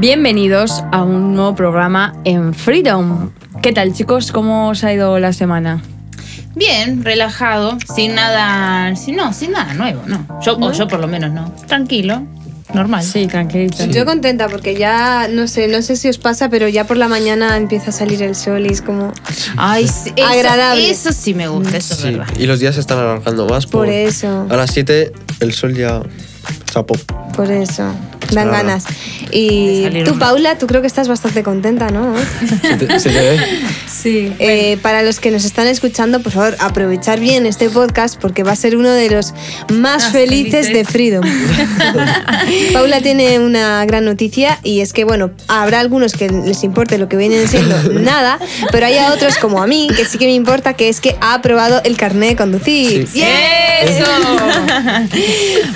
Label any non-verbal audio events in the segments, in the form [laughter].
Bienvenidos a un nuevo programa en Freedom. ¿Qué tal chicos? ¿Cómo os ha ido la semana? Bien, relajado, sin nada, sin, no, sin nada nuevo, no. Yo, O yo por lo menos no. Tranquilo, normal. Sí, tranquilito. Yo contenta porque ya, no sé, no sé si os pasa, pero ya por la mañana empieza a salir el sol y es como... Ay, sí, eso- Agradable. Eso, sí me gusta, eso Sí, es verdad. y los días se están alargando más. Por eso. A las 7 el sol ya chapó. Por eso. Dan Ah. ganas. Y tú. Paula, tú creo que estás bastante contenta, ¿no? [laughs] Se te, se te ve. Sí. Eh, para los que nos están escuchando, por favor, aprovechar bien este podcast porque va a ser uno de los más Más felices, felices. de Freedom. [laughs] Paula tiene una gran noticia y es que, bueno, habrá algunos que les importe lo que vienen siendo [laughs] nada, pero hay a otros como a mí que sí que me importa, que es que ha aprobado el carnet de conducir. Sí. ¡Eso!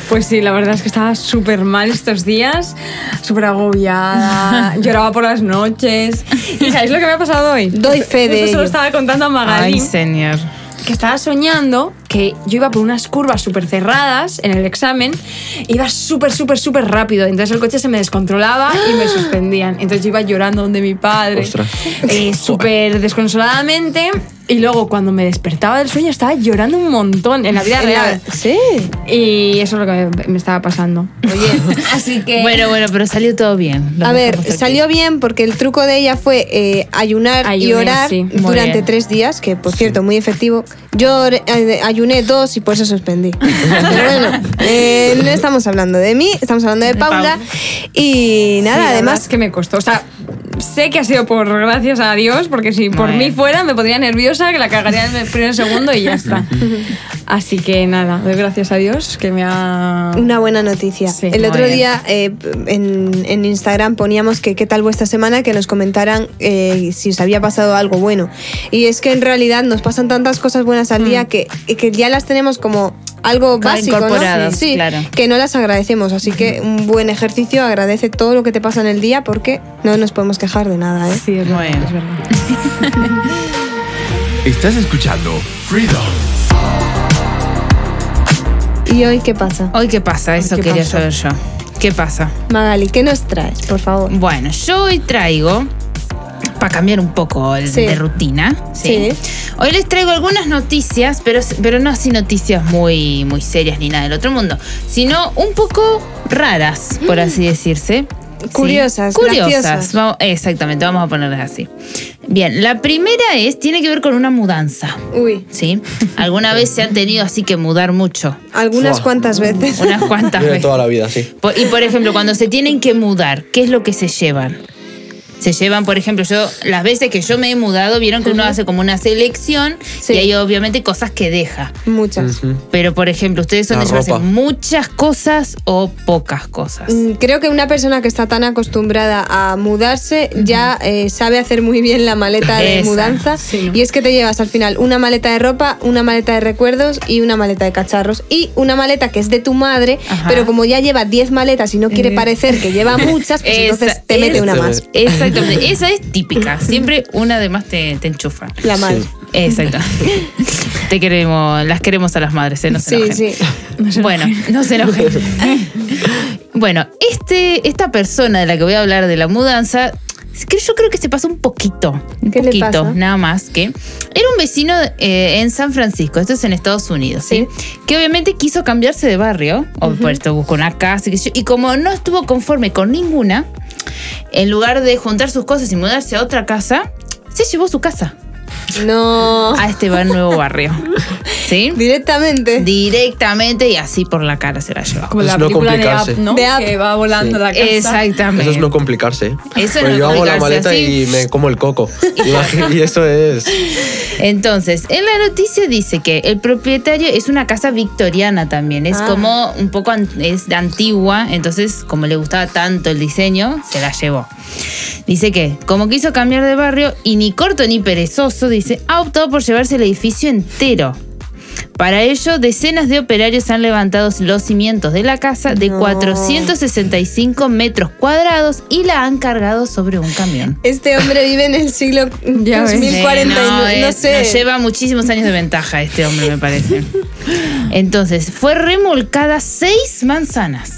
Pues sí, la verdad es que estaba súper mal estos días, súper agobiada, [laughs] lloraba por las noches. ¿Y sabéis lo que me ha pasado hoy? Doy fe de Esto se lo estaba contando a Ay, Magalí. señor. que estaba soñando que yo iba por unas curvas súper cerradas en el examen, iba súper, súper, súper rápido, entonces el coche se me descontrolaba y me [gasps] suspendían. Entonces yo iba llorando donde mi padre, Ostras. eh, súper desconsoladamente, y luego cuando me despertaba del sueño estaba llorando un montón en la vida En la- real. Sí. Y eso es lo que me, me estaba pasando. Oye, [laughs] Así que... Bueno, bueno, pero salió todo bien. A ver, dejamos aquí. salió bien porque el truco de ella fue eh, ayunar y Ayuné, orar sí. Durante bien. tres días, que por cierto, muy efectivo. Yo eh, ayuné dos y por eso suspendí. [laughs] Pero bueno, eh, no estamos hablando de mí, estamos hablando de De Paula. Paula. Y Sí, nada, la verdad además, es que me costó. O sea, sé que ha sido por gracias a Dios, porque si por mí fuera me pondría nerviosa, que la cagaría en el primer segundo y ya está. [laughs] Así que nada, doy gracias a Dios que me ha. una buena noticia. Sí, el otro bien. día eh, en, en Instagram poníamos que qué tal vuestra semana, que nos comentaran eh, si os había pasado algo bueno. Y es que en realidad nos pasan tantas cosas buenas al día que, que ya las tenemos como algo básico, ¿no? Sí, claro. que no las agradecemos. Así que un buen ejercicio, agradece todo lo que te pasa en el día porque no nos podemos quejar de nada. ¿eh? Sí, es Bueno. es verdad. [laughs] Estás escuchando Freedom. ¿Y hoy qué pasa? Hoy, ¿qué pasa? Eso ¿qué quería pasó? saber yo. ¿Qué pasa? Magali, ¿qué nos traes, por favor? Bueno, yo hoy traigo, para cambiar un poco el- Sí. de rutina, ¿sí? Sí. hoy les traigo algunas noticias, pero, pero no así noticias muy, muy serias ni nada del otro mundo, sino un poco raras, por así decirse. ¿Sí? Curiosas, Curiosas. Vamos- exactamente, vamos a ponerlas así. Bien, la primera es, tiene que ver con una mudanza. Uy, ¿Sí? ¿Alguna vez se han tenido así que mudar mucho? algunas Fua. cuantas veces. Unas cuantas veces. toda la vida, sí. Y por ejemplo, cuando se tienen que mudar, ¿qué es lo que se llevan? Se llevan, por ejemplo, yo las veces que yo me he mudado, vieron que uno hace como una selección Sí. y hay obviamente cosas que deja. Muchas. Pero por ejemplo, ustedes son La de llevarse ropa. muchas cosas o pocas cosas. Mm, Creo que una persona que está tan acostumbrada a mudarse ya eh, sabe hacer muy bien la maleta de Esa, mudanza. sí. Y es que te llevas al final una maleta de ropa, una maleta de recuerdos y una maleta de cacharros. Y una maleta que es de tu madre, Ajá. pero como ya lleva 10 maletas y no quiere Eh. parecer que lleva muchas, pues [laughs] Esa- entonces te mete una esa- más. Exactamente, esa es típica. Siempre una de más te, te enchufa. La madre. Sí. Exacto. [laughs] Te queremos, las queremos a las madres, ¿eh? No se Sí, enojen. sí. Bueno, no se enojen. [laughs] bueno, este, esta persona de la que voy a hablar de la mudanza, yo creo que se pasó un poquito. Un ¿Qué le poquito, pasa? nada más que. Era un vecino eh, en San Francisco, esto es en Estados Unidos, ¿sí? Que obviamente quiso cambiarse de barrio, o por esto buscó una casa, y como no estuvo conforme con ninguna, en lugar de juntar sus cosas y mudarse a otra casa, se llevó su casa No. a este nuevo barrio. ¿Sí? Directamente. Directamente y así por la cara se la llevó. Como Es la no película de Up, complicarse. ¿no? De Up. Que va volando Sí. la casa. Exactamente. Eso es no complicarse. Eso es Pues no yo hago la maleta así. y me como el coco. [laughs] Y eso es. Entonces, en la noticia dice que el propietario es una casa victoriana también. Es Ah. como un poco an- es de antigua. Entonces, como le gustaba tanto el diseño, se la llevó. Dice que, como quiso cambiar de barrio y ni corto ni perezoso, dice, ha optado por llevarse el edificio entero. Para ello, decenas de operarios han levantado los cimientos de la casa de No. 465 metros cuadrados y la han cargado sobre un camión. Este hombre vive en el siglo [laughs] Ya ves. 2049, Sí, no, es- sé. Nos lleva muchísimos años de ventaja este hombre, me parece. [laughs] Entonces, fue remolcada seis manzanas.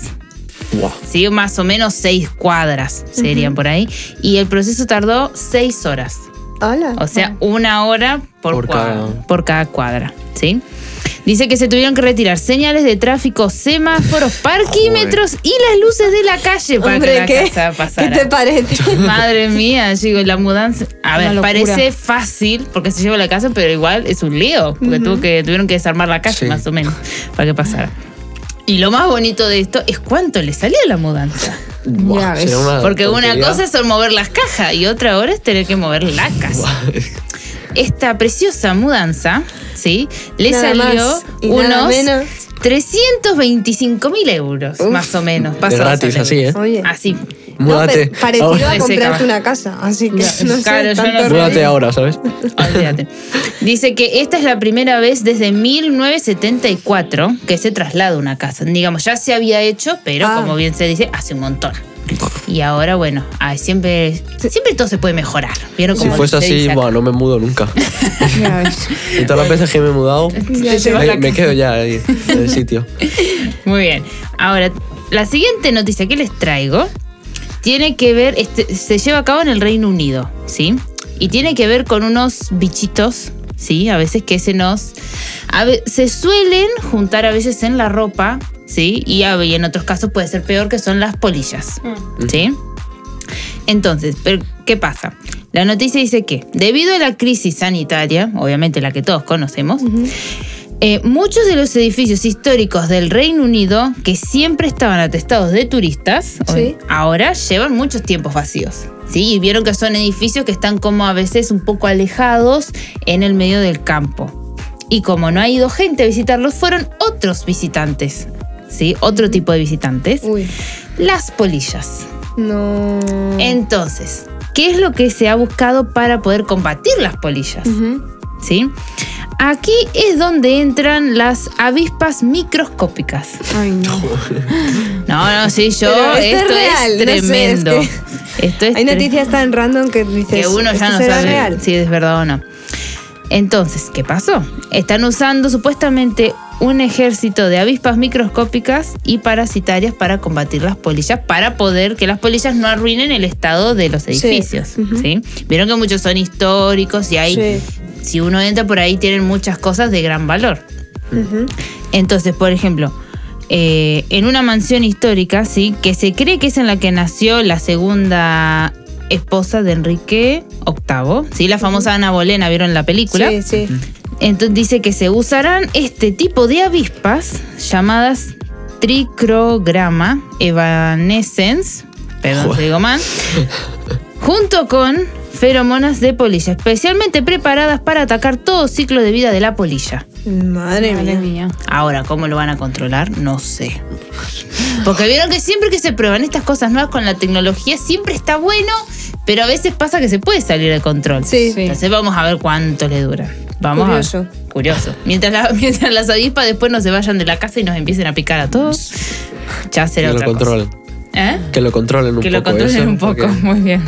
¿sí? Más o menos seis cuadras serían por ahí. Y el proceso tardó seis horas. Hola. O sea, una hora por, Por cuadra, cada- por cada cuadra, ¿sí? Dice que se tuvieron que retirar señales de tráfico, semáforos, parquímetros y las luces de la calle para Hombre, que la ¿qué? casa ¿Qué pasara. te parece? [laughs] Madre mía, digo, la mudanza. A ver, parece fácil porque se lleva la casa, pero igual es un lío. Porque tuvo que, tuvieron que desarmar la calle Sí. más o menos para que pasara. Y lo más bonito de esto es cuánto le salió la mudanza. [laughs] Buah, una Porque una cosa son mover las cajas y otra ahora es tener que mover la casa. [laughs] Esta preciosa mudanza, ¿sí? Le Nada salió unos menos. 325 mil euros, Uf. más o menos. Gratis, así, ¿eh? Oye. Así. No, Múdate. parecido ahora. a comprarte una casa. Así que no sé, claro, no tanto sé. rollo. Múdate ahora, ¿sabes? Olvídate. Dice que esta es la primera vez desde 1974 que se traslada una casa. Digamos, ya se había hecho, pero Ah. como bien se dice, hace un montón. Y ahora, bueno, ay, siempre, siempre todo se puede mejorar. ¿Vieron Si cómo fuese se así, dice acá? buah, no me mudo nunca. Ya ves. Y todas las veces que me he mudado, Ya la me, quedo ya ahí, en el [laughs] sitio. Muy bien. Ahora, la siguiente noticia que les traigo tiene que ver, este, se lleva a cabo en el Reino Unido, ¿sí? Y tiene que ver con unos bichitos, ¿sí? A veces que se nos... a ve- se suelen juntar a veces en la ropa, ¿sí? Y, y en otros casos puede ser peor, que son las polillas, ¿sí? Entonces, pero, ¿qué pasa? La noticia dice que, debido a la crisis sanitaria, obviamente la que todos conocemos, eh, muchos de los edificios históricos del Reino Unido, que siempre estaban atestados de turistas, Sí. ahora llevan muchos tiempos vacíos. ¿sí? Y vieron que son edificios que están como a veces un poco alejados en el medio del campo. Y como no ha ido gente a visitarlos, fueron otros visitantes. ¿Sí? Otro tipo de visitantes. Uy. Las polillas. No. Entonces, ¿qué es lo que se ha buscado para poder combatir las polillas? ¿Sí? Aquí es donde entran las avispas microscópicas. Ay, no. [laughs] No, no, sí, yo. Pero esto es real, no es sé, es tremendo. que Esto es Hay noticias tan random que dices. que uno ya ¿esto no sabe real? si es verdad o no. Entonces, ¿qué pasó? Están usando supuestamente un ejército de avispas microscópicas y parasitarias para combatir las polillas, para poder que las polillas no arruinen el estado de los edificios. ¿sí? Vieron que muchos son históricos y hay, Sí. si uno entra por ahí, tienen muchas cosas de gran valor. Entonces, por ejemplo, eh, en una mansión histórica, sí, que se cree que es en la que nació la segunda esposa de Enrique VIII, sí, la famosa Ana Bolena, ¿vieron la película? Sí, sí. Entonces dice que se usarán este tipo de avispas llamadas tricrograma evanescens, perdón Joder. si digo mal, junto con feromonas de polilla, especialmente preparadas para atacar todo ciclo de vida de la polilla. Madre, Madre mía. mía. Ahora, ¿cómo lo van a controlar? No sé. Porque vieron que siempre que se prueban estas cosas nuevas con la tecnología, siempre está bueno, pero a veces pasa que se puede salir de control. Sí. Sí. Entonces vamos a ver cuánto le dura. Vamos Curioso. a. Curioso. Mientras, la- [laughs] mientras las avispas después no se vayan de la casa y nos empiecen a picar a todos, ya será Que lo otra cosa. controlen. ¿Eh? Que lo controlen un que poco. lo controlen eso, un poco, porque- muy bien.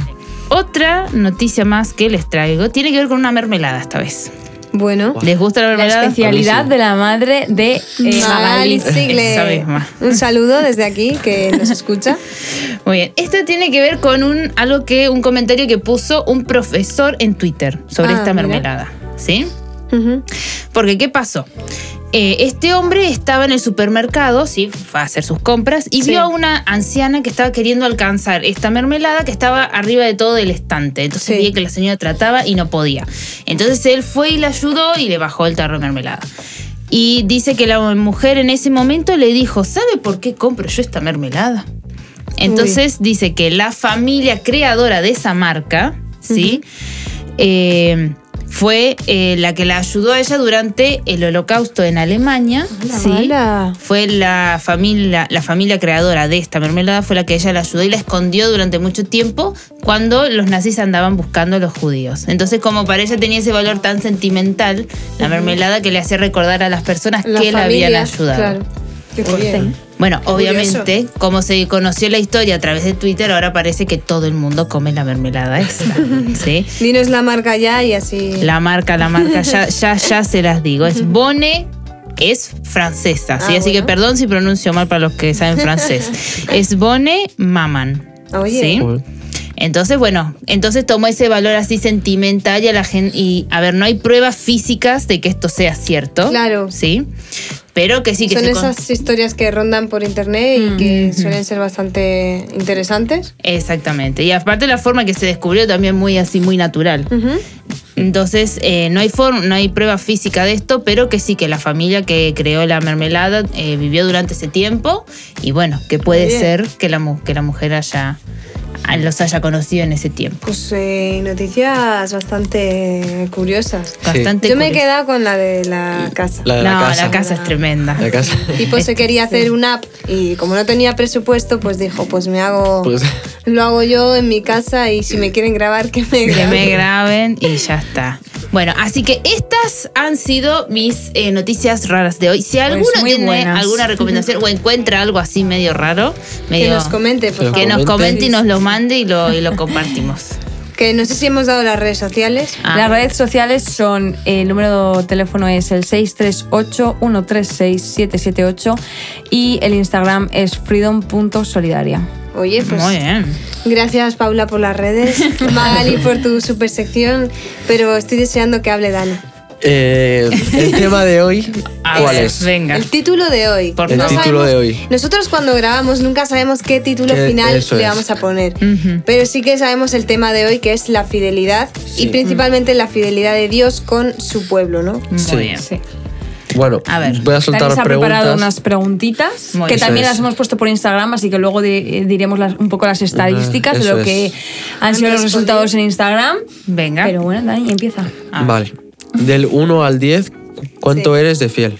Otra noticia más que les traigo tiene que ver con una mermelada esta vez. Bueno. ¿Les gusta la La mermelada? especialidad de la madre de eh, Magali misma. Un saludo desde aquí que nos escucha. [laughs] Muy bien, esto tiene que ver con un algo que un comentario que puso un profesor en Twitter sobre Ah, esta mira. mermelada, Porque qué pasó? Eh, este hombre estaba en el supermercado, sí, fue a hacer sus compras y Sí. vio a una anciana que estaba queriendo alcanzar esta mermelada que estaba arriba de todo el estante. Entonces Sí. vi que la señora trataba y no podía. Entonces él fue y la ayudó y le bajó el tarro de mermelada. Y dice que la mujer en ese momento le dijo, ¿sabe por qué compro yo esta mermelada? Entonces dice que la familia creadora de esa marca, ¿sí? Eh, fue eh, la que la ayudó a ella durante el holocausto en Alemania. Hola, ¿sí? hola. Fue la familia, la familia creadora de esta mermelada, fue la que ella la ayudó y la escondió durante mucho tiempo cuando los nazis andaban buscando a los judíos. Entonces, como para ella tenía ese valor tan sentimental, la mermelada que le hacía recordar a las personas La que la habían familia, ayudado. Claro. Qué. Bueno, Qué obviamente, como se conoció la historia a través de Twitter, ahora parece que todo el mundo come la mermelada esta. [laughs] ¿sí? Dinos la marca ya y así. La marca, la marca, ya, [laughs] ya, ya se las digo. Es Bone es francesa, ¿sí? Ah, así que perdón si pronuncio mal para los que saben francés. [laughs] es Bonne Maman. Oye. ¿sí? Entonces, bueno, entonces tomó ese valor así sentimental y a la gente. Y a ver, no hay pruebas físicas de que esto sea cierto. Claro. Sí. Pero que sí que Son se con- esas historias que rondan por internet y que suelen ser bastante interesantes. Exactamente. Y aparte la forma que se descubrió también muy así, muy natural. Entonces, eh, no, hay forma, no hay prueba física de esto, pero que sí que la familia que creó la mermelada eh, vivió durante ese tiempo y bueno, que puede ser que la, mu- que la mujer haya, los haya conocido en ese tiempo. Pues eh, noticias bastante curiosas. Bastante Yo me he quedado con la de la casa. La de no, la casa. es tremenda. La casa. tipo se quería hacer una app y como no tenía presupuesto, pues dijo, pues me hago, Pues- lo hago yo en mi casa y si me quieren grabar, que me que graben. me graben y ya está. Bueno, así que estas han sido mis eh, noticias raras de hoy. Si alguno Pues muy tiene buenas. alguna recomendación o encuentra algo así medio raro, Que nos comente, por Que favor. que nos Comente. comente y nos lo mande y lo, y lo compartimos. Que no sé si hemos dado las redes sociales. Ah. Las redes sociales son, el número de teléfono es el 638-136-778 y el Instagram es freedom.solidaria. Oye, pues Muy bien. gracias Paula por las redes, [laughs] Magali por tu super sección, pero estoy deseando que hable Dani. Eh, el tema de hoy, A ¿cuál ver, es? Venga. El título de hoy. Por El favor. título de hoy. Nosotros cuando grabamos nunca sabemos qué título Que final eso le es. vamos a poner, Ujú. pero sí que sabemos el tema de hoy que es la fidelidad y Sí. principalmente la fidelidad de Dios con su pueblo, ¿no? Muy Sí. bien. Sí. Bueno, A ver. voy a soltar Dani se ha preparado preguntas. unas preguntitas Muy que bien. también Eso las es. hemos puesto por Instagram, así que luego di- diremos las- un poco las estadísticas de eso lo es. que han sido los respondido. resultados en Instagram. Venga. Pero bueno, Dani, empieza. Ah. Vale. Del 1 al 10, ¿cuánto Sí. eres de fiel?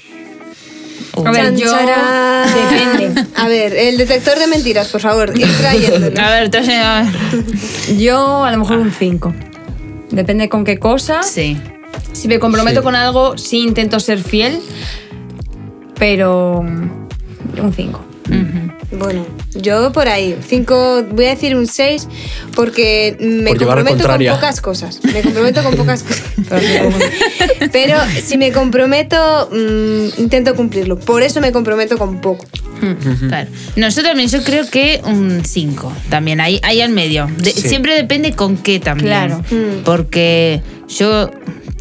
A ver, Chan, yo... Depende. A ver, el detector de mentiras, por favor, ir trayéndolo. A ver, trae- a ver. Yo a lo mejor un 5. Depende con qué cosa. Sí. Si me comprometo Sí. con algo, sí intento ser fiel, pero un 5. Bueno, yo por ahí, cinco, voy a decir un 6 porque me Por comprometo con pocas cosas. Me comprometo con pocas cosas. [laughs] Pero si me comprometo, mm, intento cumplirlo. Por eso me comprometo con poco. Claro. No, yo también, yo creo que un 5 también, ahí, ahí al medio. De- Sí. Siempre depende con qué también. Claro. Porque yo,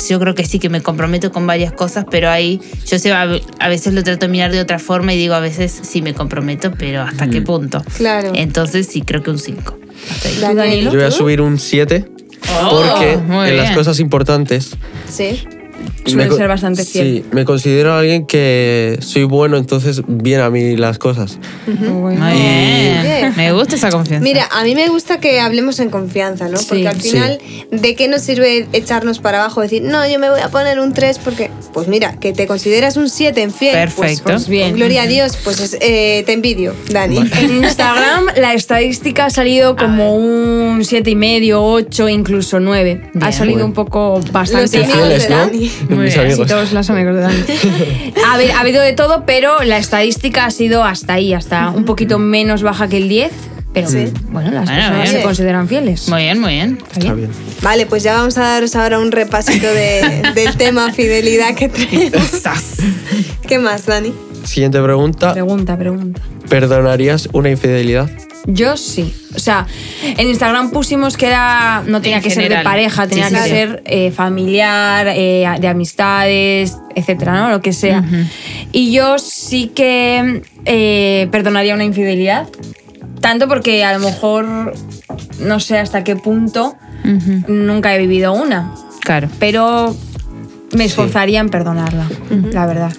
yo creo que sí que me comprometo con varias cosas, pero ahí yo sé, a, a veces lo trato de mirar de otra forma y digo a veces sí me comprometo, pero ¿hasta qué punto? Claro. Entonces sí creo que un 5. Daniel, Yo voy a subir un 7 Oh, porque en las cosas importantes Sí. Suele co- ser bastante fiel. Sí, me considero alguien que soy bueno, entonces viene a mí las cosas. Muy Bien. bien. Me gusta esa confianza. Mira, a mí me gusta que hablemos en confianza, ¿no? Sí. Porque al Sí. final, ¿de qué nos sirve echarnos para abajo? Decir, no, yo me voy a poner un 3 porque, pues mira, que te consideras un 7 en fiel. pues- Perfecto. Pues, bien. Gloria a Dios, pues es- eh, te envidio, Dani. En Instagram la estadística ha salido como un 7,5, y medio, 8, incluso 9. Ha Bien. salido Bueno. un poco bastante Los amigos de ¿no? Dani. Muy Mis bien. amigos. Todos los amigos de Dani. [laughs] A ver, ha habido de todo, pero la estadística ha sido hasta ahí, hasta un poquito menos baja que el 10. Pero bueno, las Bueno, personas bien. se consideran fieles. Muy bien, muy bien. Está bien. Vale, pues ya vamos a daros ahora un repasito de- [laughs] del tema fidelidad que traemos. ¿Qué más, Dani? Siguiente pregunta. Pregunta, pregunta. ¿Perdonarías una infidelidad? Yo sí. O sea, en Instagram pusimos que era no tenía En que ser de pareja, tenía sí, que ser eh, familiar, eh, de amistades, etcétera, ¿no? Lo que sea. Y yo sí que eh, perdonaría una infidelidad. Tanto porque a lo mejor no sé hasta qué punto nunca he vivido una. Claro. Pero me esforzaría en perdonarla, la verdad.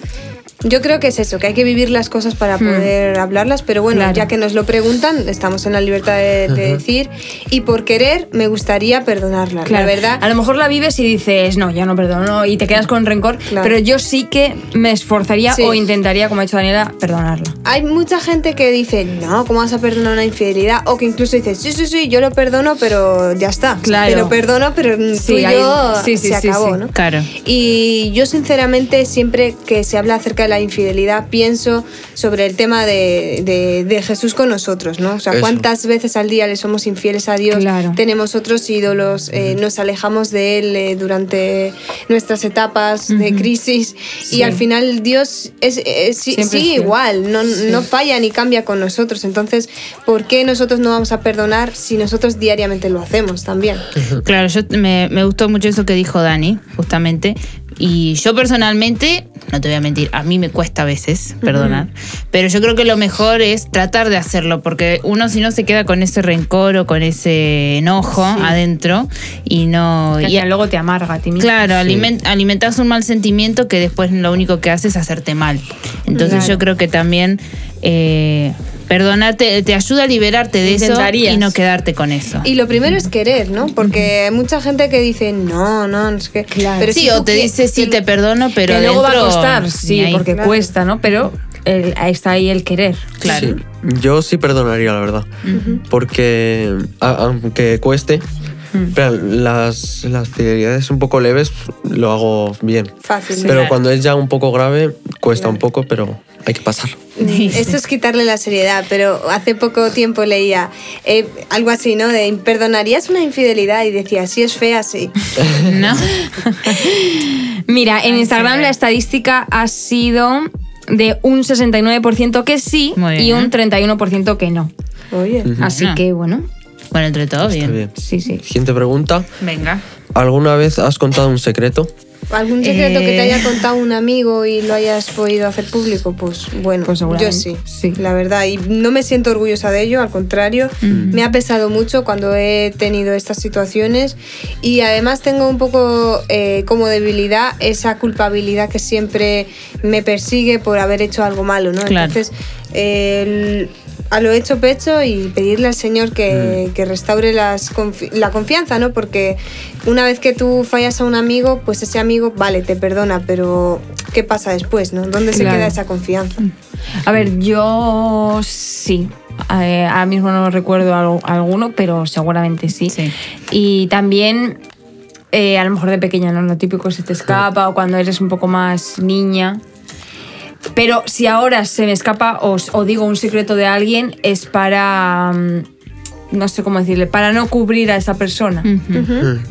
Yo creo que es eso, que hay que vivir las cosas para poder hablarlas, pero bueno, Claro. ya que nos lo preguntan, estamos en la libertad de, de decir, y por querer me gustaría perdonarla, Claro, la verdad. A lo mejor la vives y dices, no, ya no perdono, y te quedas con rencor, Claro. pero yo sí que me esforzaría Sí. o intentaría, como ha dicho Daniela, perdonarla. Hay mucha gente que dice, no, ¿cómo vas a perdonar una infidelidad? O que incluso dice, sí, sí, sí, yo lo perdono, pero ya está. Claro. Te lo perdono, pero tú Sí, y hay- yo sí, sí, se sí, acabó, sí. ¿no? Claro. Y yo sinceramente siempre que se habla acerca de la infidelidad, pienso sobre el tema de, de- de Jesús con nosotros, ¿no? O sea, Eso. cuántas veces al día le somos infieles a Dios, Claro. tenemos otros ídolos, eh, nos alejamos de Él eh, durante nuestras etapas de crisis y Sí. al final Dios es, es- sí- sigue fiel. igual, no, no falla ni cambia con nosotros. Entonces, ¿por qué nosotros no vamos a perdonar si nosotros diariamente lo hacemos también? Claro, yo me, me gustó mucho eso que dijo Dani, justamente. Y yo personalmente, no te voy a mentir, a mí me cuesta a veces perdonar, pero yo creo que lo mejor es tratar de hacerlo, porque uno si no se queda con ese rencor o con ese enojo Sí. adentro y no... Que al y- luego te amarga a ti mismo. Claro, aliment- alimentas un mal sentimiento que después lo único que hace es hacerte mal. Entonces Claro. yo creo que también eh, perdonarte te ayuda a liberarte de eso Intentarías. y no quedarte con eso. Y lo primero es querer, ¿no? Porque hay mucha gente que dice, no, no, es que... Claro. Pero sí, si o te dice sí te perdono, pero que luego va a costar, sí, ahí. porque Claro. cuesta, ¿no? Pero el- ahí está ahí el querer. Claro. Sí, yo sí perdonaría, la verdad. Porque a- aunque cueste, pero las, las fidelidades un poco leves lo hago bien. Fácil. Pero Claro. cuando es ya un poco grave, cuesta un poco, pero hay que pasar. Mm, Esto es quitarle la seriedad, pero hace poco tiempo leía eh, algo así, ¿no? De perdonarías una infidelidad y decía, si es fea, sí. [laughs] ¿No? [laughs] Mira, en Instagram la estadística ha sido de un 69% que sí y un 31% que no. Oye. Así que bueno, Bueno, entre todo Está bien. bien. sí, sí. Siguiente pregunta. Venga. ¿Alguna vez has contado un secreto? ¿Algún secreto que te Eh. haya contado un amigo y lo hayas podido hacer público? Pues bueno, Pues yo sí, sí. la verdad. Y no me siento orgullosa de ello, al contrario, me ha pesado mucho cuando he tenido estas situaciones y además tengo un poco eh, como debilidad esa culpabilidad que siempre me persigue por haber hecho algo malo, ¿no? Claro. Entonces, el- a lo hecho pecho y pedirle al Señor que, que restaure las confi- la confianza, ¿no? Porque una vez que tú fallas a un amigo, pues ese amigo, vale, te perdona, pero ¿qué pasa después, no? ¿Dónde se queda esa confianza? A ver, yo sí. Eh, ahora mismo no recuerdo algo- alguno, pero seguramente sí. Sí. Y también, eh, a lo mejor de pequeña, ¿no? Lo típico se te escapa o cuando eres un poco más niña. Pero si ahora se me escapa o, o digo un secreto de alguien, es para. mm, No sé cómo decirle, para no cubrir a esa persona.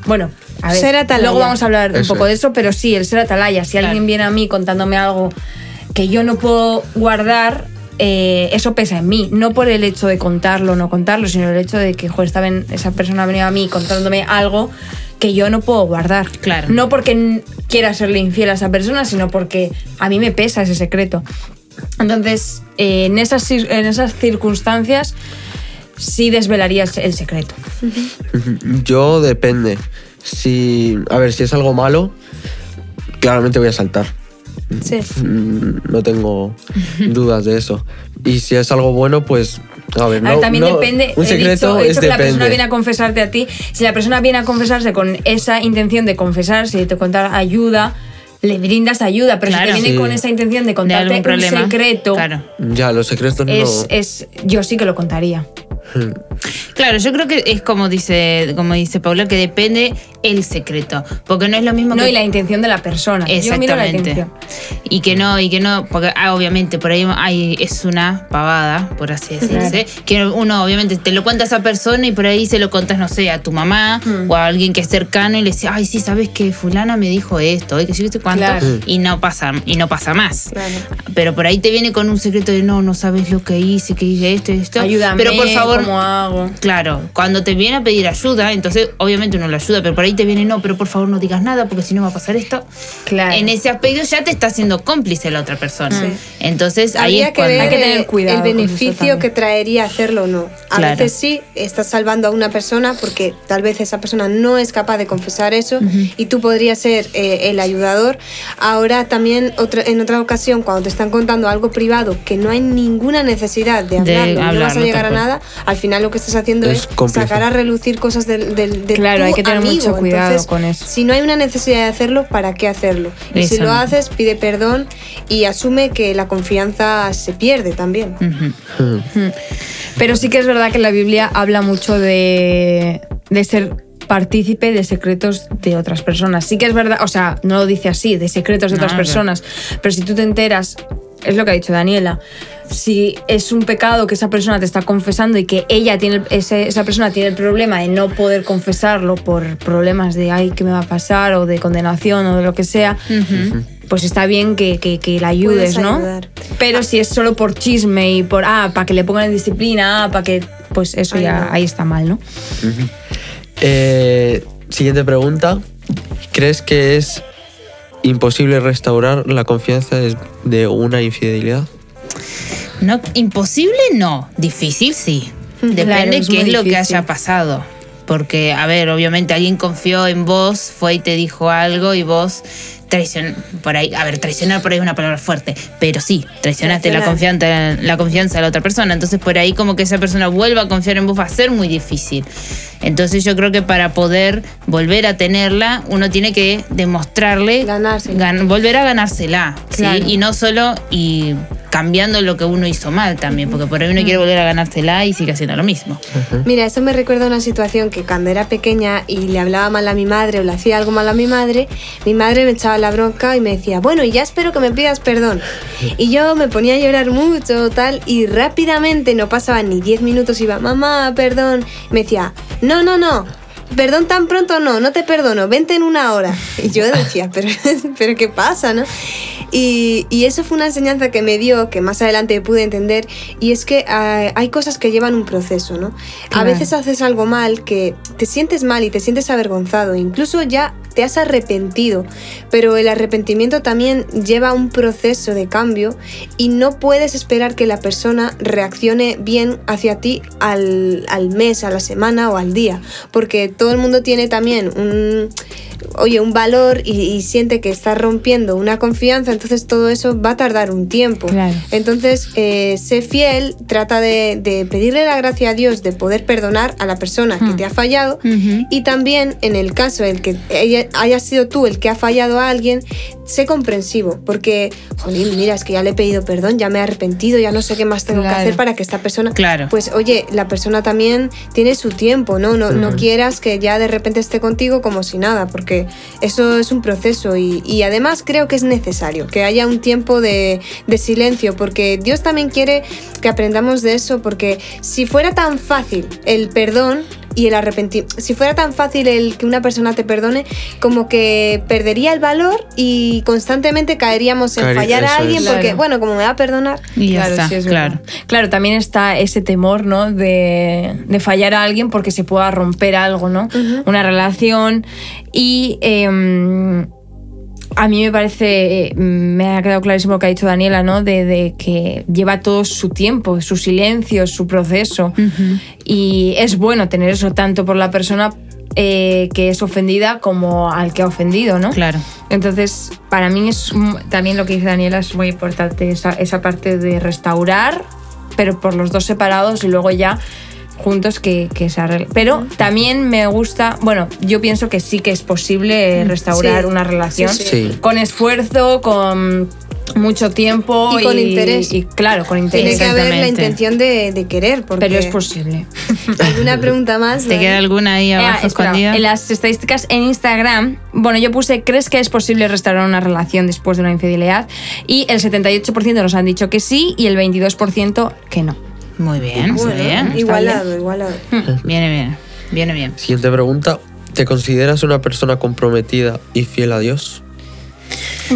Bueno, a ver, Ser atalaya. luego vamos a hablar un poco de es. eso, pero sí, el ser atalaya. Si Claro. alguien viene a mí contándome algo que yo no puedo guardar, eh, eso pesa en mí. No por el hecho de contarlo o no contarlo, sino el hecho de que joder, esta ven- esa persona ha venido a mí contándome algo que yo no puedo guardar. Claro. No porque quiera serle infiel a esa persona, sino porque a mí me pesa ese secreto. Entonces, eh, en, esas, en esas circunstancias, sí desvelarías el secreto. [laughs] Yo depende. Si, a ver, si es algo malo, claramente voy a saltar. Sí. No tengo dudas de eso. Y si es algo bueno, pues. A ver, A no. ver, también no- depende. Un he secreto dicho, he es dicho que la persona depende. viene a confesarte a ti. Si la persona viene a confesarse con esa intención de confesarse y te contar ayuda, le brindas ayuda. Pero Claro. si te viene Sí. con esa intención de De contarte algún un problema. secreto, Claro. Ya, los secretos es, no. es, yo sí que lo contaría. Claro, yo creo que es como dice, como dice Paula, que depende el secreto. Porque no es lo mismo No, que. y la intención de la persona. Yo miro la Exactamente. Y que no, y que no, porque ah, obviamente por ahí hay, es una pavada, por así decirse, que uno obviamente te lo cuenta a esa persona y por ahí se lo contas, no sé, a tu mamá Hmm. o a alguien que es cercano y le dice, ay, sí, sabes que fulana me dijo esto, y que yo sé cuánto, Claro. y no pasa, y no pasa más. Claro. Pero por ahí te viene con un secreto de no, no sabes lo que hice, que hice esto y esto. Ayúdame, Pero por favor, ¿cómo hago? Claro, cuando te viene a pedir ayuda, entonces obviamente uno lo ayuda, pero por ahí te viene, no, pero por favor no digas nada porque si no va a pasar esto. Claro. En ese aspecto ya te está haciendo cómplice la otra persona. Sí. Entonces ahí Habría es que cuando... ver Hay que tener el- cuidado el beneficio que traería hacerlo o no. A Claro. veces sí, estás salvando a una persona porque tal vez esa persona no es capaz de confesar eso y tú podrías ser eh, el ayudador. Ahora también otra, en otra ocasión, cuando te están contando algo privado que no hay ninguna necesidad de De hablarlo, y no vas a llegar a nada, al final lo que estás haciendo Es sacar a relucir cosas del, del, de Claro, tu hay que tener amigo. mucho cuidado Entonces, con eso. Si no hay una necesidad de hacerlo, ¿para qué hacerlo? Y si lo haces, pide perdón y asume que la confianza se pierde también. Ujú. Pero sí que es verdad que la Biblia habla mucho de, de ser partícipe de secretos de otras personas. Sí que es verdad, o sea, no lo dice así, de secretos de No, otras pero- personas, pero si tú te enteras, es lo que ha dicho Daniela, si es un pecado que esa persona te está confesando y que ella tiene, ese- esa persona tiene el problema de no poder confesarlo por problemas de, ay, ¿qué me va a pasar? o de condenación o de lo que sea, pues está bien que, que- que la ayudes, Puedes ¿no? ayudar. Pero si es solo por chisme y por, ah, para que le pongan en disciplina, ah, para que, pues eso Ay, ya no. ahí está mal, ¿no? Eh, siguiente pregunta. ¿Crees que es imposible restaurar la confianza de una infidelidad? No, imposible no, difícil sí. Depende Claro, es qué es lo que haya pasado. Porque, a ver, obviamente alguien confió en vos, fue y te dijo algo y vos traicion por ahí, a ver, traicionar por ahí es una palabra fuerte, pero sí, traicionaste la Traicionar. confianza, la confianza de la otra persona. Entonces, por ahí como que esa persona vuelva a confiar en vos va a ser muy difícil. Entonces, yo creo que para poder volver a tenerla, uno tiene que demostrarle gan- volver a ganársela, ¿sí? Y no solo y cambiando lo que uno hizo mal también, porque por ahí uno quiere volver a ganársela y sigue haciendo lo mismo. Mira, eso me recuerda a una situación que cuando era pequeña y le hablaba mal a mi madre o le hacía algo mal a mi madre, mi madre me echaba la bronca y me decía, bueno, ya espero que me pidas perdón. Y yo me ponía a llorar mucho, tal, y rápidamente, no pasaban ni 10 minutos, iba, mamá, perdón. Y me decía, no, no, no. Perdón tan pronto no, no te perdono, vente en una hora. [laughs] Y yo decía, pero, [laughs] pero ¿qué pasa, no? Y, y eso fue una enseñanza que me dio, que más adelante pude entender, y es que ah, hay cosas que llevan un proceso, ¿no? A veces haces algo mal que te sientes mal y te sientes avergonzado, incluso ya te has arrepentido, pero el arrepentimiento también lleva un proceso de cambio y no puedes esperar que la persona reaccione bien hacia ti al, al mes, a la semana o al día, porque todo el mundo tiene también un, oye, un valor y, y siente que está rompiendo una confianza, entonces todo eso va a tardar un tiempo. Claro. Entonces, eh, sé fiel, trata de, de pedirle la gracia a Dios de poder perdonar a la persona que te ha fallado y también en el caso en que ella- haya sido tú el que ha fallado a alguien, sé comprensivo, porque, jolín, mira, es que ya le he pedido perdón, ya me he arrepentido, ya no sé qué más tengo que hacer para que esta persona... Claro. Pues oye, la persona también tiene su tiempo, ¿no? No, no quieras que ya de repente esté contigo como si nada, porque eso es un proceso y, y además creo que es necesario que haya un tiempo de, de silencio, porque Dios también quiere que aprendamos de eso, porque si fuera tan fácil el perdón y el arrepentimiento, si fuera tan fácil el que una persona te perdone, como que perdería el valor y constantemente caeríamos en fallar a alguien, es. porque Claro. bueno, como me va a perdonar, Y ya claro, está, sí, es claro. verdad. Claro, también está ese temor, ¿no? De, de fallar a alguien porque se pueda romper algo, ¿no? Una relación. Y em, a mí me parece, eh, me ha quedado clarísimo lo que ha dicho Daniela, ¿no? De, de que lleva todo su tiempo, su silencio, su proceso. Y es bueno tener eso tanto por la persona eh, que es ofendida como al que ha ofendido, ¿no? Claro. Entonces, para mí es mm, también lo que dice Daniela es muy importante, esa, esa parte de restaurar, pero por los dos separados y luego ya juntos que, que se arregle. Pero también me gusta, bueno, yo pienso que sí que es posible restaurar Sí. una relación Sí, sí. Sí. con esfuerzo, con mucho tiempo Y con interés. Y claro, con interés. tiene que haber la intención de, de querer, porque Pero es posible. ¿Alguna pregunta más? ¿Te queda alguna ahí abajo escondida? en las estadísticas en Instagram, bueno, yo puse, ¿crees que es posible restaurar una relación después de una infidelidad? Y el 78% nos han dicho que sí y el 22% que no. Muy bien, Bueno, muy bien. igualado, igualado. [laughs] Viene bien, viene bien. Siguiente pregunta. ¿Te consideras una persona comprometida y fiel a Dios?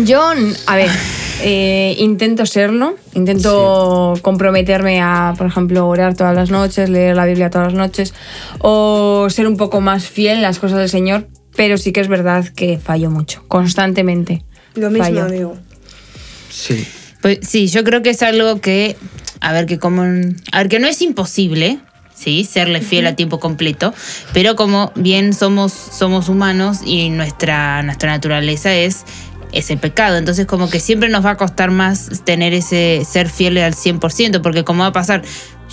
Yo, a ver, [sighs] eh, intento serlo, intento comprometerme a, por ejemplo, orar todas las noches, leer la Biblia todas las noches, o ser un poco más fiel en las cosas del Señor, pero sí que es verdad que fallo mucho, constantemente. Lo mismo fallo. digo. Sí. Pues sí, yo creo que es algo que, a ver, que como, a ver, que no es imposible, sí, serle fiel a tiempo completo, pero como bien somos, somos humanos y nuestra, nuestra naturaleza es ese pecado, entonces como que siempre nos va a costar más tener ese ser fiel al 100%, porque como va a pasar,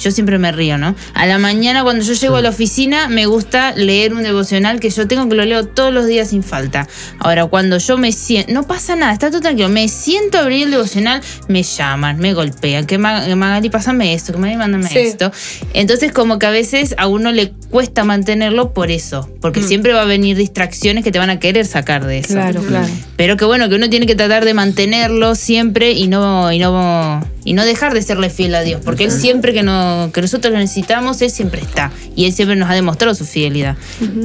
yo siempre me río, ¿no? A la mañana cuando yo llego a la oficina me gusta leer un devocional que yo tengo que lo leo todos los días sin falta. Ahora, cuando yo me siento, no pasa nada, está todo tranquilo, me siento a abrir el devocional, me llaman, me golpean, que Ma- que Magali, pásame esto, que Magali, mándame Sí. esto. Entonces, como que a veces a uno le cuesta mantenerlo por eso, porque siempre va a venir distracciones que te van a querer sacar de eso. Claro, claro. Pero que bueno, que uno tiene que tratar de mantenerlo siempre y no, y no, y no dejar de serle fiel a Dios. Porque Él siempre que, no, que nosotros lo necesitamos, Él siempre está. Y Él siempre nos ha demostrado su fidelidad.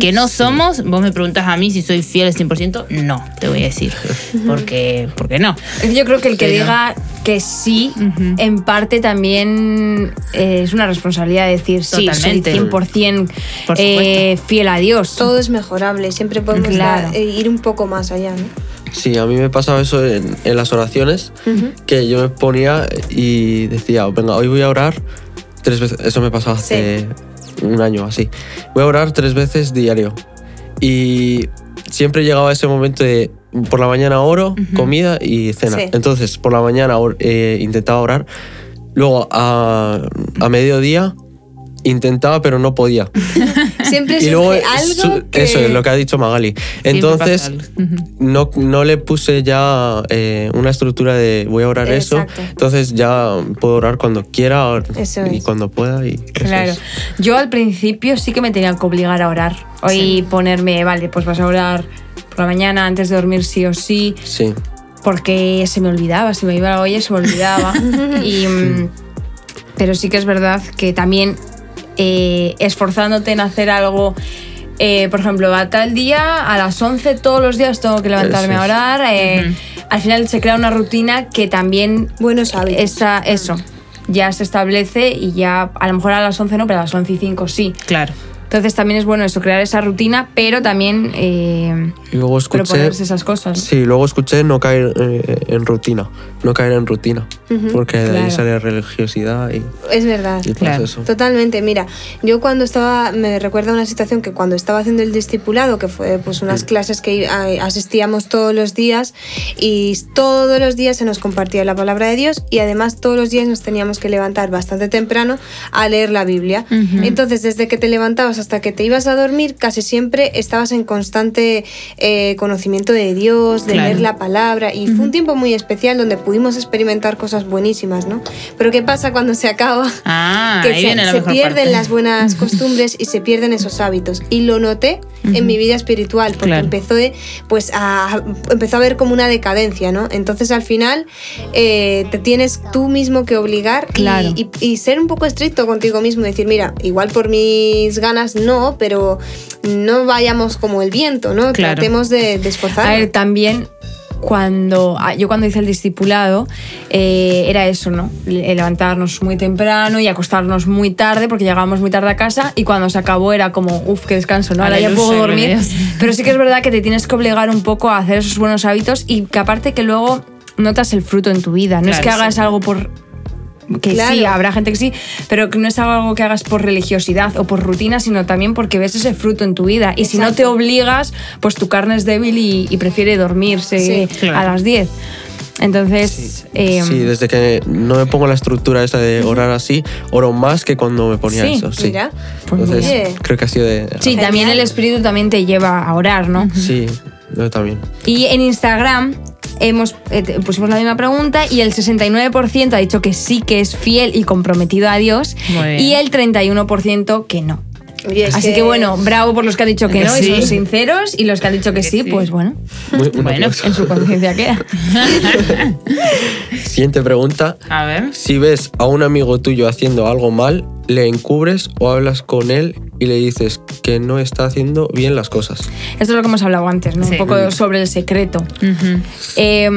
Que no somos, vos me preguntás a mí si soy fiel al 100%, no, te voy a decir. Porque, porque no. Yo creo que el que Pero- diga que sí, en parte también eh, es una responsabilidad decir sí, Totalmente. soy 100% Por eh, fiel a Dios. Todo es mejorable, siempre podemos Claro. dar- eh, ir un poco más allá, ¿no? Sí, a mí me pasaba eso en, en las oraciones, que yo me ponía y decía, venga, hoy voy a orar tres veces. Eso me pasaba hace un año así. Voy a orar tres veces diario. Y siempre llegaba ese momento de, por la mañana oro, comida y cena. Sí. Entonces, por la mañana or- eh, intentaba orar. Luego, a, a mediodía, intentaba, pero no podía. [laughs] Siempre y luego, algo que... eso es lo que ha dicho Magali. Entonces, no, no le puse ya eh, una estructura de voy a orar eso, entonces ya puedo orar cuando quiera Eso y es. cuando pueda. Y Claro. es. Yo al principio sí que me tenía que obligar a orar. Hoy ponerme, vale, pues vas a orar por la mañana antes de dormir sí o sí, Sí, porque se me olvidaba, se me iba la olla, se me olvidaba. [laughs] y, mm, pero sí que es verdad que también eh, esforzándote en hacer algo, eh, por ejemplo, a tal día, a las 11 todos los días tengo que levantarme a orar. eh, Al final se crea una rutina que también Buenos hábitos. esa, eso ya se establece y ya a lo mejor a las 11 no, pero a las 11 y 5 sí. Claro. Entonces también es bueno eso, crear esa rutina, pero también eh, y luego escuché. proponerse esas cosas. Sí, luego escuché no caer eh, en rutina, no caer en rutina, porque de ahí sale religiosidad y, Es verdad. y Claro. eso. Totalmente, mira, yo cuando estaba, me recuerda una situación que cuando estaba haciendo el discipulado, que fue pues unas clases que asistíamos todos los días y todos los días se nos compartía la palabra de Dios y además todos los días nos teníamos que levantar bastante temprano a leer la Biblia. Entonces, desde que te levantabas hasta que te ibas a dormir, casi siempre estabas en constante eh, conocimiento de Dios, de Claro. leer la palabra y fue un tiempo muy especial donde pudimos experimentar cosas buenísimas, ¿no? Pero ¿qué pasa cuando se acaba? Ah, que se, la se pierden parte. las buenas [laughs] costumbres y se pierden esos hábitos. Y lo noté en mi vida espiritual, porque Claro. empezó, pues, a, empezó a ver como una decadencia, ¿no? Entonces al final eh, te tienes tú mismo que obligar y- Claro. y, y ser un poco estricto contigo mismo, decir, mira, igual por mis ganas no, pero no vayamos como el viento, ¿no? Claro. Tratemos de, de esforzarnos. A ver, también cuando ah, yo cuando hice el discipulado eh, era eso, ¿no? Le- Levantarnos muy temprano y acostarnos muy tarde porque llegábamos muy tarde a casa y cuando se acabó era como, uff, qué descanso, ¿no? Ahora ya puedo dormir. Dios. Pero sí que es verdad que te tienes que obligar un poco a hacer esos buenos hábitos y que aparte que luego notas el fruto en tu vida. No es que sí. hagas algo por que sí, Claro. habrá gente que sí, pero que no es algo que hagas por religiosidad o por rutina, sino también porque ves ese fruto en tu vida. Y si no te obligas, pues tu carne es débil y, y prefiere dormirse Sí, claro. a las 10. Entonces, eh, sí, desde que no me pongo la estructura esa de orar así, oro más que cuando me ponía Sí, eso. Sí. mira. Pues Entonces, creo que ha sido de. sí, también el espíritu también te lleva a orar, ¿no? Sí, yo también. Y en Instagram hemos, eh, pusimos la misma pregunta y el 69% ha dicho que sí que es fiel y comprometido a Dios y el 31% que no. Así que, bueno, bravo por los que han dicho que Que no y son sinceros y los que han dicho que, Que sí, sí. pues bueno, Muy- Bueno, aplauso. en su conciencia queda. [laughs] Siguiente pregunta. A ver. Si ves a un amigo tuyo haciendo algo mal, le encubres o hablas con él y le dices que no está haciendo bien las cosas. Esto es lo que hemos hablado antes, ¿no? Sí. Un poco sobre el secreto. Eh,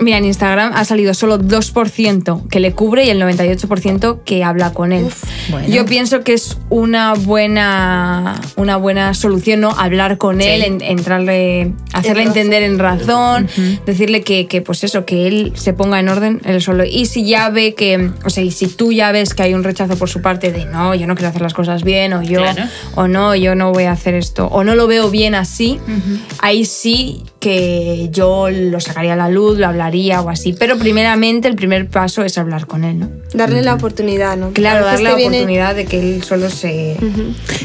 mira, en Instagram ha salido solo 2% que le cubre y el 98% que habla con él. bueno. Yo pienso que es una buena, una buena solución, ¿no? Hablar con Sí. él, en- entrarle, hacerle entender en razón, decirle que, que, pues eso, que él se ponga en orden él solo. Y si ya ve que, o sea, y si tú ya ves que hay un rechazo por su su parte de no, yo no quiero hacer las cosas bien, o yo, Claro. o no, yo no voy a hacer esto, o no lo veo bien así, ahí sí que yo lo sacaría a la luz, lo hablaría o así. Pero primeramente el primer paso es hablar con él, ¿no? Darle la oportunidad, ¿no? Claro, darle la viene- oportunidad de que él solo se...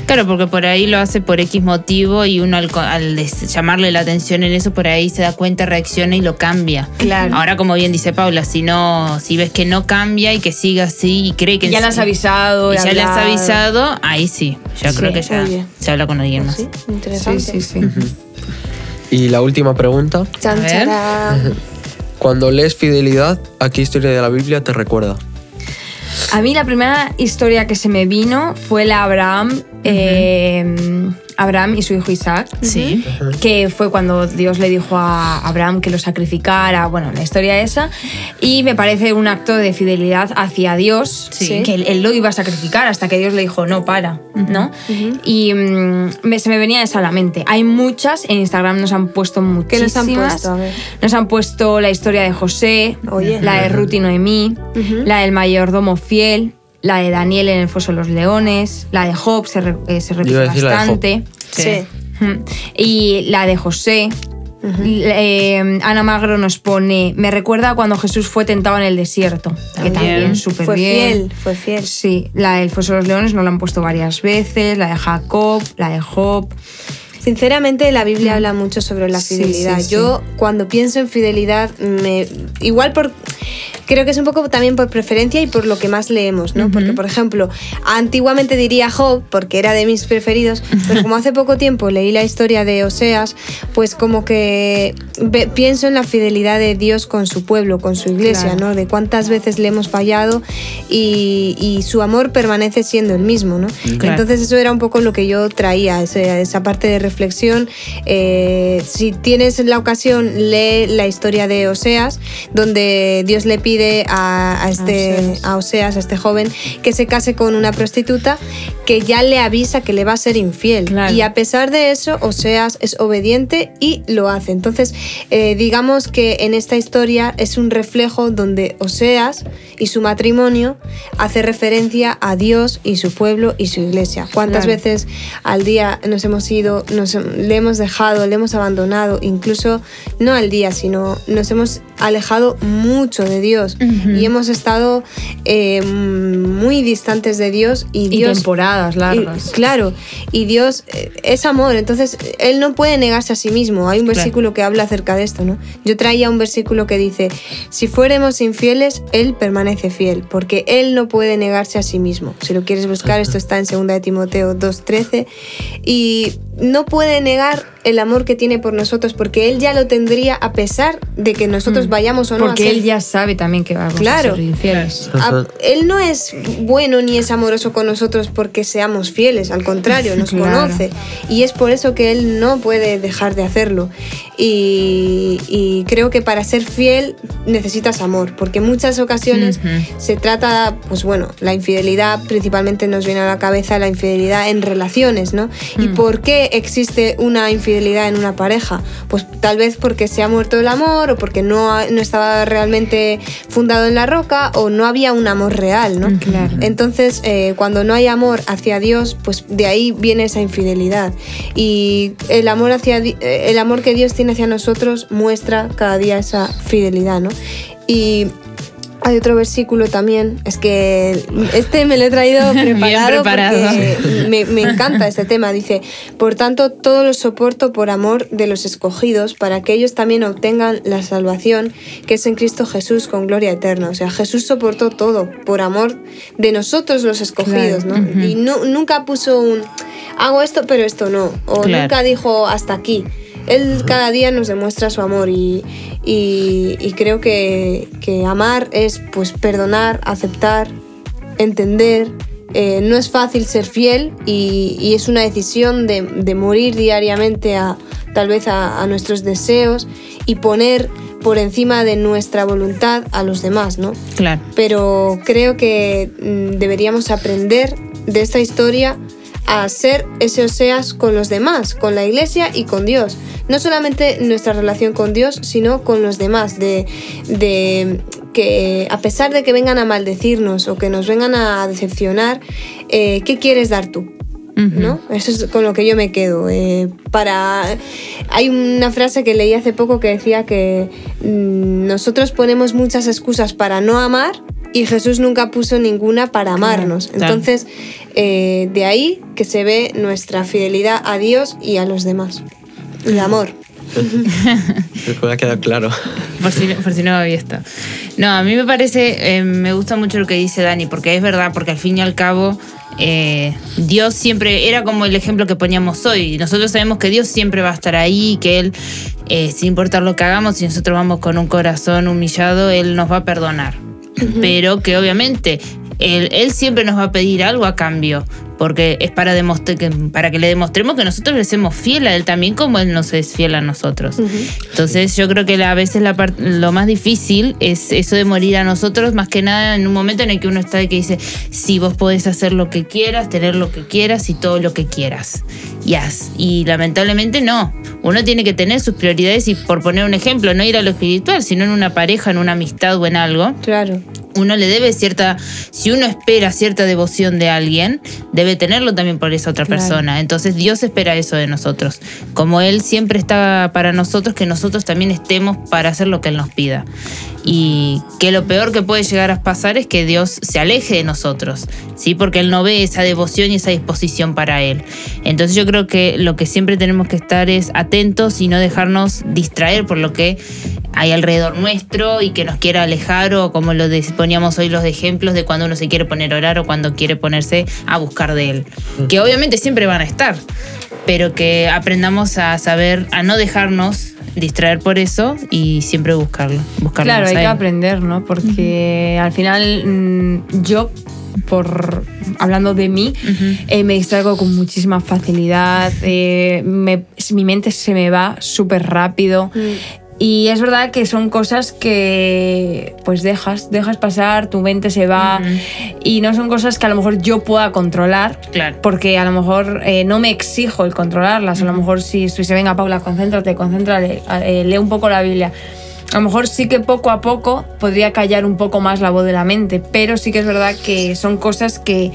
Claro, porque por ahí lo hace por X motivo y uno al, al des- llamarle la atención en eso, por ahí se da cuenta, reacciona y lo cambia. Claro. Ahora, como bien dice Paula, si no, si ves que no cambia y que sigue así y cree que ya le has avisado. y ya le has avisado, ahí sí. Yo Sí, creo que ya oye. se habla con alguien más. Sí, Sí, interesante. sí, sí. Y la última pregunta. A ver. [laughs] Cuando lees fidelidad, ¿a qué historia de la Biblia te recuerda? A mí la primera historia que se me vino fue la Abraham, eh, Abraham y su hijo Isaac. Sí. que fue cuando Dios le dijo a Abraham que lo sacrificara, bueno, la historia esa, y me parece un acto de fidelidad hacia Dios, Sí. que él, él lo iba a sacrificar hasta que Dios le dijo, no, para, ¿no? Y mm, me- se me venía esa a la mente. Hay muchas, en Instagram nos han puesto ¿Qué muchísimas. nos han puesto? A ver. Nos han puesto la historia de José, Oye. la de Ruth y Noemí, la del mayordomo fiel, la de Daniel en el foso de los leones, la de Job se, re- eh, se repite iba a decir la de Job. bastante. Sí. Y la de José. Eh, Ana Magro nos pone, me recuerda a cuando Jesús fue tentado en el desierto, que También. también súper Fue bien. fiel, fue fiel. Sí, la del Foso de los Leones nos la han puesto varias veces, la de Jacob, la de Job. Sinceramente, la Biblia habla mucho sobre la Sí, fidelidad. sí, sí. Yo, cuando pienso en fidelidad, me, igual por. Creo que es un poco también por preferencia y por lo que más leemos, ¿no? Porque, por ejemplo, antiguamente diría Job, porque era de mis preferidos, pero como hace poco tiempo leí la historia de Oseas, pues como que pienso en la fidelidad de Dios con su pueblo, con su iglesia, Claro. ¿no? De cuántas veces le hemos fallado y, y su amor permanece siendo el mismo, ¿no? Claro. Entonces eso era un poco lo que yo traía, ese- esa parte de reflexión. Eh, si tienes la ocasión, lee la historia de Oseas, donde Dios le pide a, a este, Oseas. a Oseas, a este joven, que se case con una prostituta que ya le avisa que le va a ser infiel. Claro. Y a pesar de eso, Oseas es obediente y lo hace. Entonces, eh, digamos que en esta historia es un reflejo donde Oseas y su matrimonio hace referencia a Dios y su pueblo y su iglesia. ¿Cuántas Claro. veces al día nos hemos ido, nos, le hemos dejado, le hemos abandonado? Incluso no al día, sino nos hemos alejado mucho de Dios y hemos estado eh, muy distantes de Dios y Y Dios temporadas largas. y- claro, y Dios eh, es amor, entonces Él no puede negarse a sí mismo. Hay un Claro. versículo que habla acerca de esto, ¿no? Yo traía un versículo que dice, si fuéramos infieles, Él permanece fiel, porque Él no puede negarse a sí mismo. Si lo quieres buscar, esto está en 2 de Timoteo 2.13, y no puede negar el amor que tiene por nosotros, porque Él ya lo tendría a pesar de que nosotros vayamos o no a Mm. Porque ser él ya sabe también que vamos Claro. a ser infieles. a- él no es bueno ni es amoroso con nosotros porque seamos fieles, al contrario, nos [laughs] Claro. conoce. Y es por eso que Él no puede dejar de hacerlo. Y, y creo que para ser fiel necesitas amor, porque en muchas ocasiones se trata, pues bueno, la infidelidad principalmente nos viene a la cabeza la infidelidad en relaciones, ¿no? ¿Y por qué existe una infidelidad en una pareja? Pues tal vez porque se ha muerto el amor o porque no, ha- no estaba realmente fundado en la roca o no había un amor real, ¿no? Claro. Entonces, eh, cuando no hay amor hacia Dios, pues de ahí viene esa infidelidad. Y el amor, hacia, eh, el amor que Dios tiene hacia nosotros muestra cada día esa fidelidad, ¿no? Y hay otro versículo también, es que este me lo he traído [laughs] preparado, preparado. porque me, me encanta este tema. Dice, por tanto, todo lo soporto por amor de los escogidos, para que ellos también obtengan la salvación que es en Cristo Jesús con gloria eterna. O sea, Jesús soportó todo por amor de nosotros los escogidos, Claro. ¿no? Y nu- nunca puso un, hago esto, pero esto no. O Claro. nunca dijo, hasta aquí. Él cada día nos demuestra su amor y, y- y creo que, que amar es pues perdonar, aceptar, entender. Eh, no es fácil ser fiel y, y es una decisión de, de morir diariamente a tal vez a, a nuestros deseos y poner por encima de nuestra voluntad a los demás, ¿no? Claro. pero creo que mm, deberíamos aprender de esta historia a ser ese Oseas con los demás, con la iglesia y con Dios. No solamente nuestra relación con Dios, sino con los demás, de, de que a pesar de que vengan a maldecirnos o que nos vengan a decepcionar, eh, ¿qué quieres dar tú? ¿No? Eso es con lo que yo me quedo. eh, para hay una frase que leí hace poco que decía que mm, nosotros ponemos muchas excusas para no amar y Jesús nunca puso ninguna para amarnos. Entonces, eh, de ahí que se ve nuestra fidelidad a Dios y a los demás. El amor. Creo que me ha quedado claro. Por si, por si no había estado. No, a mí me parece, eh, me gusta mucho lo que dice Dani, porque es verdad, porque al fin y al cabo, eh, Dios siempre, era como el ejemplo que poníamos hoy. Nosotros sabemos que Dios siempre va a estar ahí, que Él, eh, sin importar lo que hagamos, si nosotros vamos con un corazón humillado, Él nos va a perdonar. Pero que obviamente él, él siempre nos va a pedir algo a cambio, porque es para, que, para que le demostremos que nosotros le somos fiel a Él también como Él nos es fiel a nosotros. Entonces yo creo que la- a veces la lo más difícil es eso de morir a nosotros, más que nada en un momento en el que uno está y que dice, sí, vos podés hacer lo que quieras, tener lo que quieras y todo lo que quieras. Y haz. Y lamentablemente no. Uno tiene que tener sus prioridades y por poner un ejemplo, no ir a lo espiritual, sino en una pareja, en una amistad o en algo Claro. uno le debe cierta, si uno espera cierta devoción de alguien, debe tenerlo también por esa otra Claro. persona. Entonces Dios espera eso de nosotros. Como Él siempre está para nosotros, que nosotros también estemos para hacer lo que Él nos pida. Y que lo peor que puede llegar a pasar es que Dios se aleje de nosotros, ¿sí? Porque Él no ve esa devoción y esa disposición para Él. Entonces yo creo que lo que siempre tenemos que estar es atentos y no dejarnos distraer por lo que hay alrededor nuestro y que nos quiera alejar o como lo poníamos hoy los ejemplos de cuando uno se quiere poner a orar o cuando quiere ponerse a buscar de Él. Que obviamente siempre van a estar, pero que aprendamos a saber, a no dejarnos distraer por eso y siempre buscarlo. buscarlo Claro, hay que aprender, ¿no? Porque al final mm, yo, por hablando de mí, eh, me distraigo con muchísima facilidad, eh, me- mi mente se me va súper rápido. Y es verdad que son cosas que pues dejas, dejas pasar, tu mente se va y no son cosas que a lo mejor yo pueda controlar Claro. porque a lo mejor eh, no me exijo el controlarlas. A lo mejor si estuviese, venga Paula, concéntrate, concéntrate, eh, lee un poco la Biblia. A lo mejor sí que poco a poco podría callar un poco más la voz de la mente, pero sí que es verdad que son cosas que,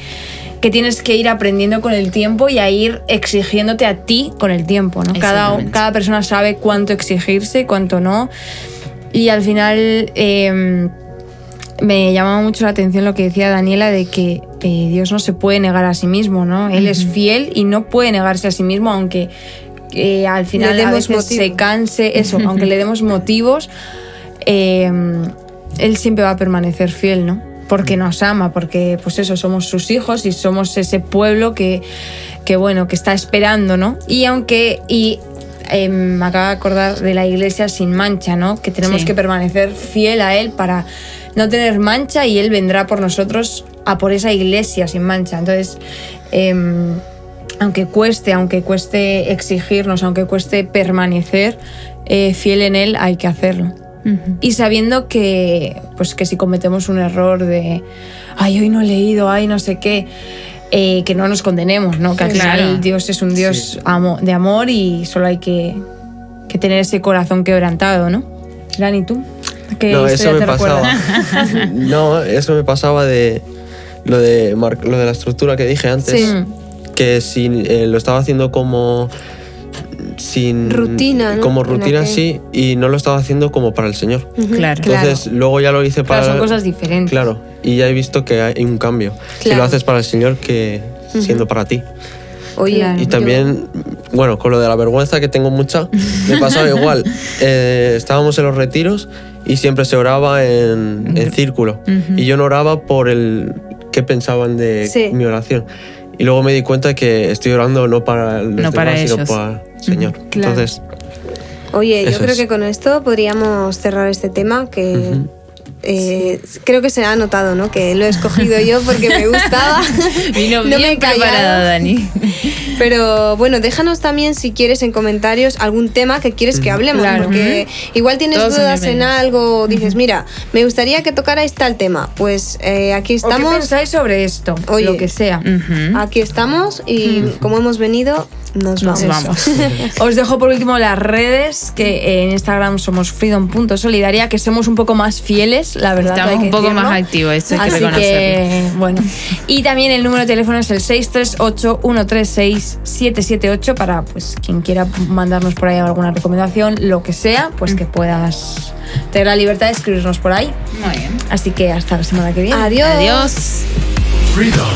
que tienes que ir aprendiendo con el tiempo y a ir exigiéndote a ti con el tiempo. ¿no? Cada, cada persona sabe cuánto exigirse y cuánto no. Y al final eh, me llamaba mucho la atención lo que decía Daniela de que eh, Dios no se puede negar a sí mismo, ¿no? Él es fiel y no puede negarse a sí mismo, aunque eh, al final Le a veces motivo. se canse, eso, aunque le demos [laughs] motivos, eh, Él siempre va a permanecer fiel, ¿no? Porque nos ama, porque pues eso, somos sus hijos y somos ese pueblo que, que bueno, que está esperando, ¿no? Y aunque... Y, eh, me acabo de acordar de la iglesia sin mancha, ¿no? Que tenemos Sí. que permanecer fiel a Él para no tener mancha y Él vendrá por nosotros a por esa iglesia sin mancha. Entonces, em, aunque cueste, aunque cueste exigirnos, aunque cueste permanecer eh, fiel en Él, hay que hacerlo. Y sabiendo que, pues que si cometemos un error de, ay, hoy no he leído, ay, no sé qué, eh, que no nos condenemos, ¿no? Que al Claro. final Dios es un Dios amo- de amor y solo hay que, que tener ese corazón quebrantado, ¿no? Dani, ¿tú? ¿Qué No, eso me te pasaba. [laughs] no, eso me pasaba de lo de mar- lo de la estructura que dije antes. Sí. Que si eh, lo estaba haciendo como sin Rutina, ¿no? como rutina que- sí y no lo estaba haciendo como para el Señor. Claro. Entonces luego ya lo hice para Claro, son cosas diferentes. Claro, y ya he visto que hay un cambio. Si Claro. lo haces para el Señor que siendo para ti. Oye, Claro. Y yo- también, bueno, con lo de la vergüenza que tengo mucha, me pasaba [laughs] igual. Eh, estábamos en los retiros y siempre se oraba en, en círculo. Y yo no oraba por el qué pensaban de Sí. mi oración. Y luego me di cuenta que estoy orando no para los No para sino para el Señor. Claro. Entonces, Oye, yo creo es. que con esto podríamos cerrar este tema que eh, creo que se ha notado, ¿no? Que lo he escogido yo porque me gustaba. [laughs] Vino No me bien he callado. preparada, Dani. Pero bueno, déjanos también si quieres en comentarios algún tema que quieres que hablemos, Claro. porque igual tienes Todos dudas en algo, dices, mira, me gustaría que tocarais tal tema. Pues eh, aquí ¿O qué estamos. pensáis sobre esto? Oye. Lo que sea. Aquí estamos y como hemos venido, nos Nos vamos. [laughs] Os dejo por último las redes, que en Instagram somos freedom.solidaria, que somos un poco más fieles, la verdad. Estamos hay que un poco decirlo. más activos, eso hay que Así reconocerlo. que, bueno. Y también el número de teléfono es el 638-136-778 para pues quien quiera mandarnos por ahí alguna recomendación, lo que sea, pues que puedas tener la libertad de escribirnos por ahí. Muy bien. Así que hasta la semana que viene. Adiós. Adiós. Freedom.